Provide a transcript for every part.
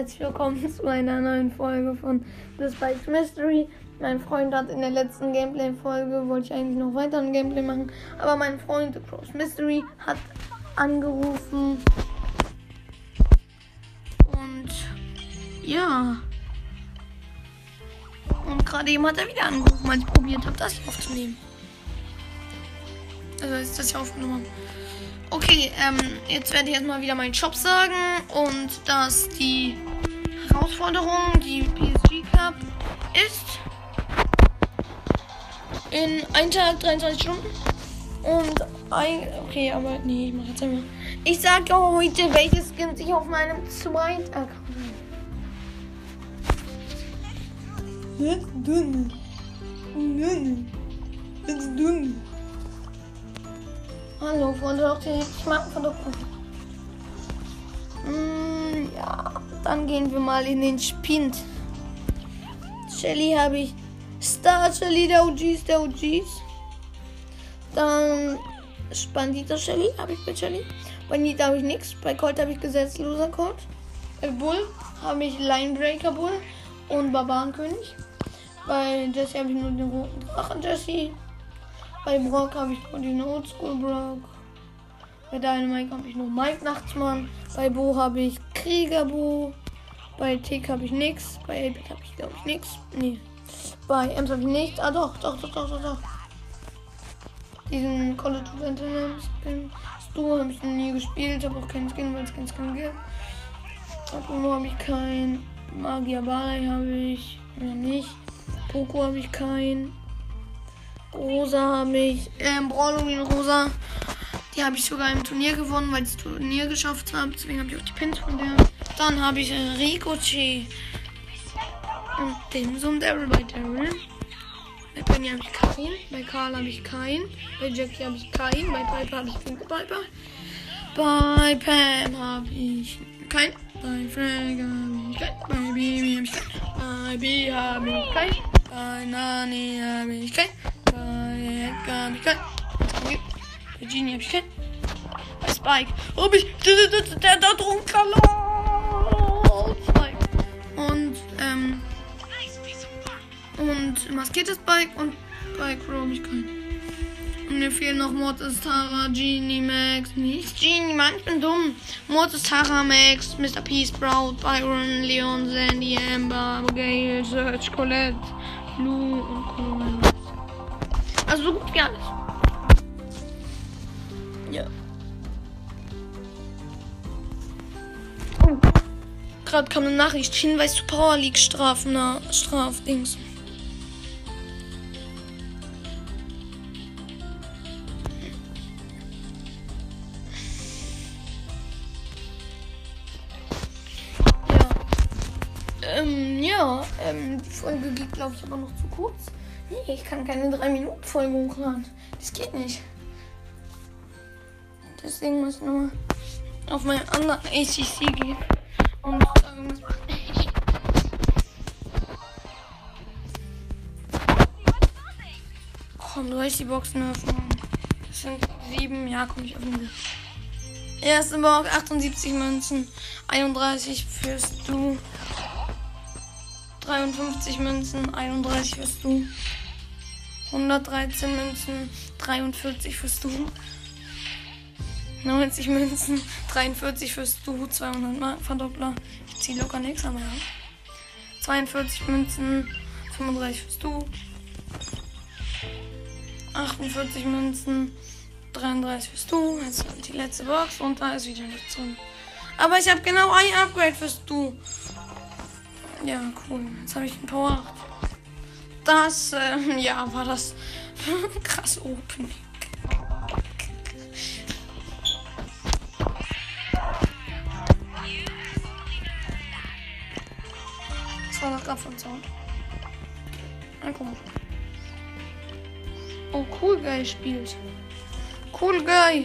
herzlich willkommen zu einer neuen Folge von The Spikes Mystery. Mein Freund hat in der letzten Gameplay-Folge, wollte ich eigentlich noch weiter ein Gameplay machen, aber mein Freund The Cross Mystery hat angerufen. Und ja. Und gerade eben hat er wieder angerufen, als ich probiert habe, das aufzunehmen. Also ist das ja aufgenommen. Okay, ähm, jetzt werde ich erstmal wieder meinen Shop sagen und dass die Herausforderung, die PSG Cup, ist in einem Tag 23 Stunden und ein, okay, aber nee, ich mache jetzt einmal. Ich sage heute, welches Skin sich auf meinem zweiten Account. Jetzt dünn. Dünn. Jetzt dünn. Hallo, Freunde, doch die Schmackenprodukte. Mm, ja, dann gehen wir mal in den Spind. Shelly habe ich. Star Shelly, der OGs, der OGs. Dann Spandita Shelly habe ich bei Shelly. Bei Nita habe ich nichts. Bei Colt habe ich gesetzloser Colt. Bei Bull habe ich Linebreaker Bull und Barbarenkönig. Bei Jesse habe ich nur den roten Drachen Jesse. Bei Brock habe ich nur den Oldschool Brock. Bei Dynamite habe ich nur Mike Nachtsmann. Bei Bo habe ich Krieger Bo. Bei Tick habe ich nichts. Bei 8 habe ich glaube ich nichts. Nee. Bei Ems habe ich nichts. Ah doch, doch, doch, doch, doch, doch. Diesen College of Sentinels Skin. Stu habe ich noch nie gespielt. Habe auch keinen Skin, weil es keinen Skin gibt. Akuno habe ich keinen. Magier Balai habe ich noch nicht. Poco habe ich keinen. Rosa habe ich. Ähm, Brawloween Rosa. Die habe ich sogar im Turnier gewonnen, weil ich das Turnier geschafft habe. Deswegen habe ich auch die Pins von der. Dann habe ich äh, Ricochet. Und den Zoom Daryl bei Daryl. Bei Penny habe ich keinen. Bei Karl habe ich keinen. Bei Jackie habe ich keinen. Bei Piper habe ich Pink Piper. Bei Pam habe ich keinen. Bei Frank habe ich keinen. Bei Bibi habe ich keinen. Bei B habe ich keinen. Bei Nani habe ich keinen. Ich keinen. Bei Genie habe ich keinen. Bei Spike habe ich der, der, der, der Trunkerlo. Spike. Und, ähm, und maskiertes Spike und Crow habe ich keinen. Und mir fehlen noch Mortis, Tara, Genie, Max. Nicht Genie, Mann, ich bin dumm. Mortis, Tara, Max, Mr. P, Sprout, Byron, Leon, Sandy, Amber, Gale, Serge, Colette, Lou und Colonel. Also so gut wie alles. Ja. Oh. Gerade kam eine Nachricht. Hinweis zu Power League Strafen, na, Strafdings. Ähm, ja, ähm, die Folge geht, glaube ich, aber noch zu kurz. Nee, ich kann keine 3-Minuten-Folge hochladen. Das geht nicht. Deswegen muss ich nochmal auf meinen anderen ACC gehen und irgendwas machen. Komm, soll ich die Boxen öffnen? Das sind sieben. Ja, komm, ich öffne die. Erste Box, 78 Münzen, 31 fürs Du. 53 Münzen, 31 fürs Du. 113 Münzen, 43 fürs Du. 90 Münzen, 43 fürs Du, 200 Mark Verdoppler. Ich ziehe locker nichts, aber ja. 42 Münzen, 35 fürs Du. 48 Münzen, 33 fürs Du. Jetzt kommt die letzte Box und da ist wieder nichts drin. Aber ich habe genau ein Upgrade fürs Du. Ja, cool. Jetzt habe ich ein Power 8. Das, ähm, ja, war das krass Opening. Das war doch gerade von Sound. Mal. Oh, cool Guy spielt. Cool Guy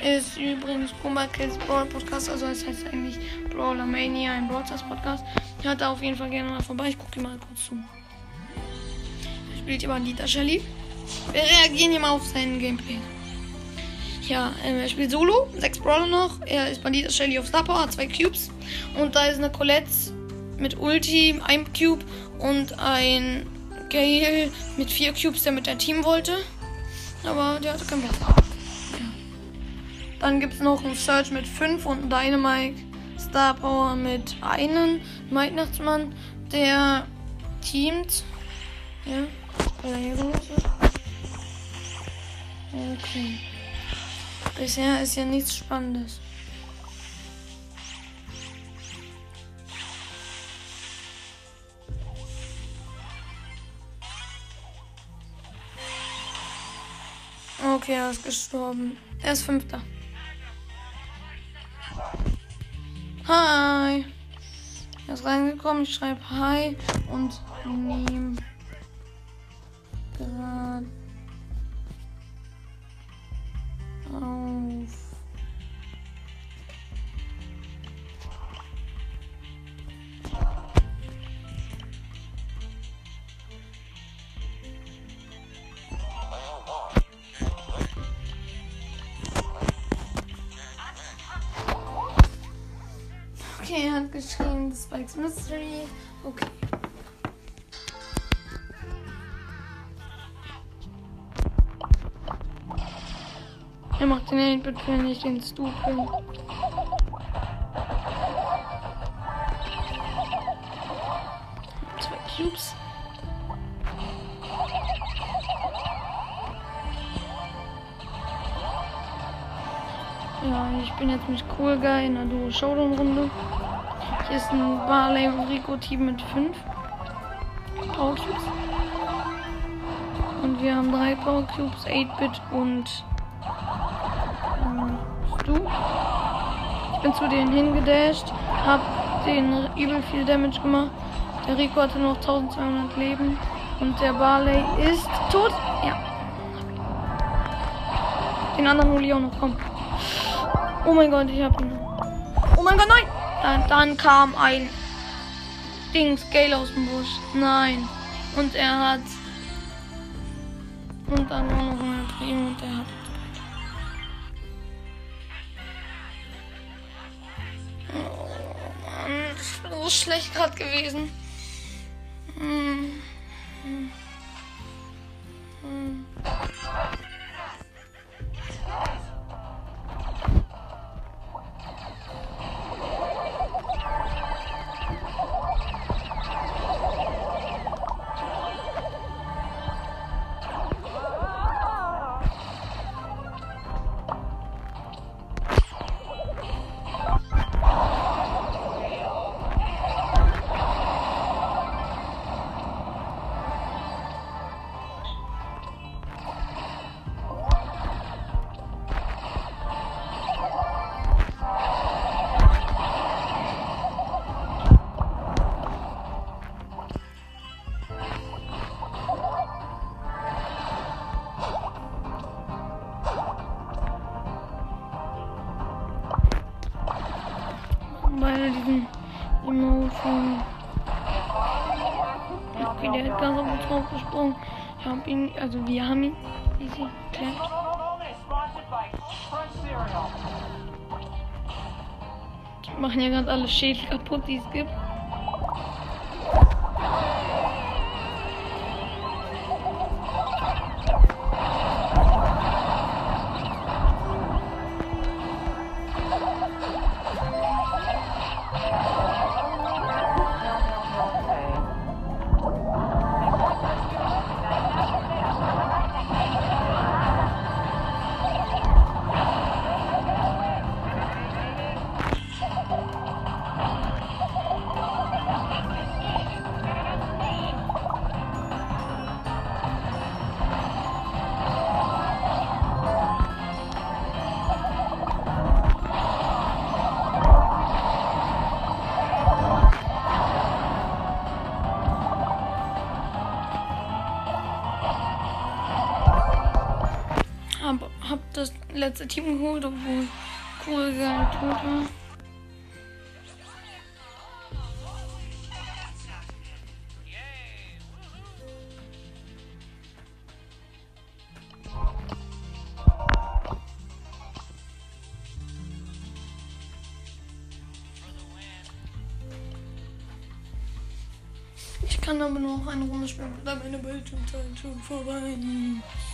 ist übrigens Puma Kids Brawl Podcast, also es heißt eigentlich Brawler Mania, ein Brawlers Podcast. Hört da auf jeden Fall gerne mal vorbei. Ich gucke mal kurz zu. Spielt immer Dieter Shelly. Wir reagieren mal auf seinen Gameplay. Ja, ähm, er spielt Solo, sechs Brawler noch. Er ist Bandit Shelly auf Star Power, hat zwei Cubes. Und da ist eine Colette mit Ulti, ein Cube und ein Gale mit vier Cubes, der mit der Team wollte. Aber der hatte keinen Bock. Ja. Dann gibt es noch einen Search mit fünf und einen Dynamite Star Power mit einem Weihnachtsmann, der teamt. Ja, Okay. Bisher ist ja nichts Spannendes. Okay, er ist gestorben. Er ist Fünfter. Hi. Er ist reingekommen. Ich schreibe Hi und nehme Okay, er hat geschrieben, Spikes Mystery. Okay. Er macht den 8-Bit, wenn ich den Stu bin. Ja, ich bin jetzt mit Cool Guy in einer Duo Showdown Runde. Hier ist ein Barley und Rico Team mit 5 Power Cubes. Und wir haben drei Power Cubes, 8-Bit und ähm, Stu. Ich bin zu denen hingedasht, hab den übel viel Damage gemacht. Der Rico hatte noch 1200 Leben und der Barley ist tot. Ja. Den anderen hole ich auch noch. Komm. Oh mein Gott, ich hab ihn. Oh mein Gott, nein! Dann, dann kam ein Dings Gale aus dem Busch. Nein. Und er hat. Und dann war noch ein Primo und er hat. Oh Mann, das ist so schlecht gerade gewesen. Hm. Hm. Hm. Bei diesem Emotion. Okay, der hat ganz auf uns draufgesprungen. Ich hab ihn, also wir haben ihn easy geklemmt. Die machen ja ganz alle Schädel kaputt, die es gibt. das letzte Team geholt, obwohl Kohl gar tot. Ich kann aber nur noch eine Runde spielen, dann meine Bildschirmzeit schon vorbei. ist.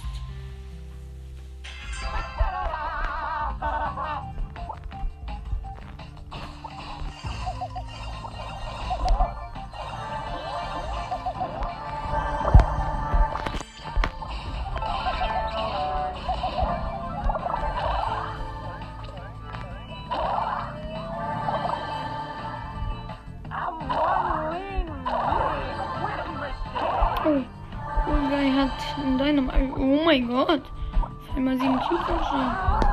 Oh.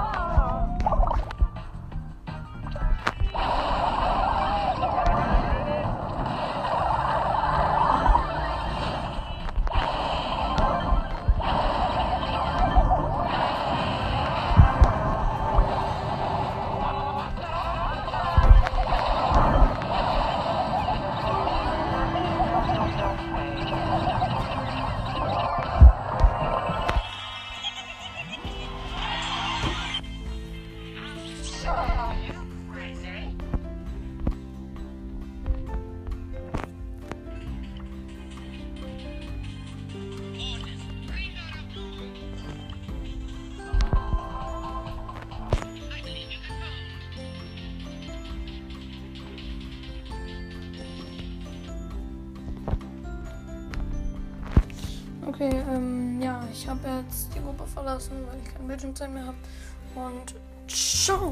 ich habe jetzt die Gruppe verlassen, weil ich kein Bildschirmzeit mehr habe. Und ciao!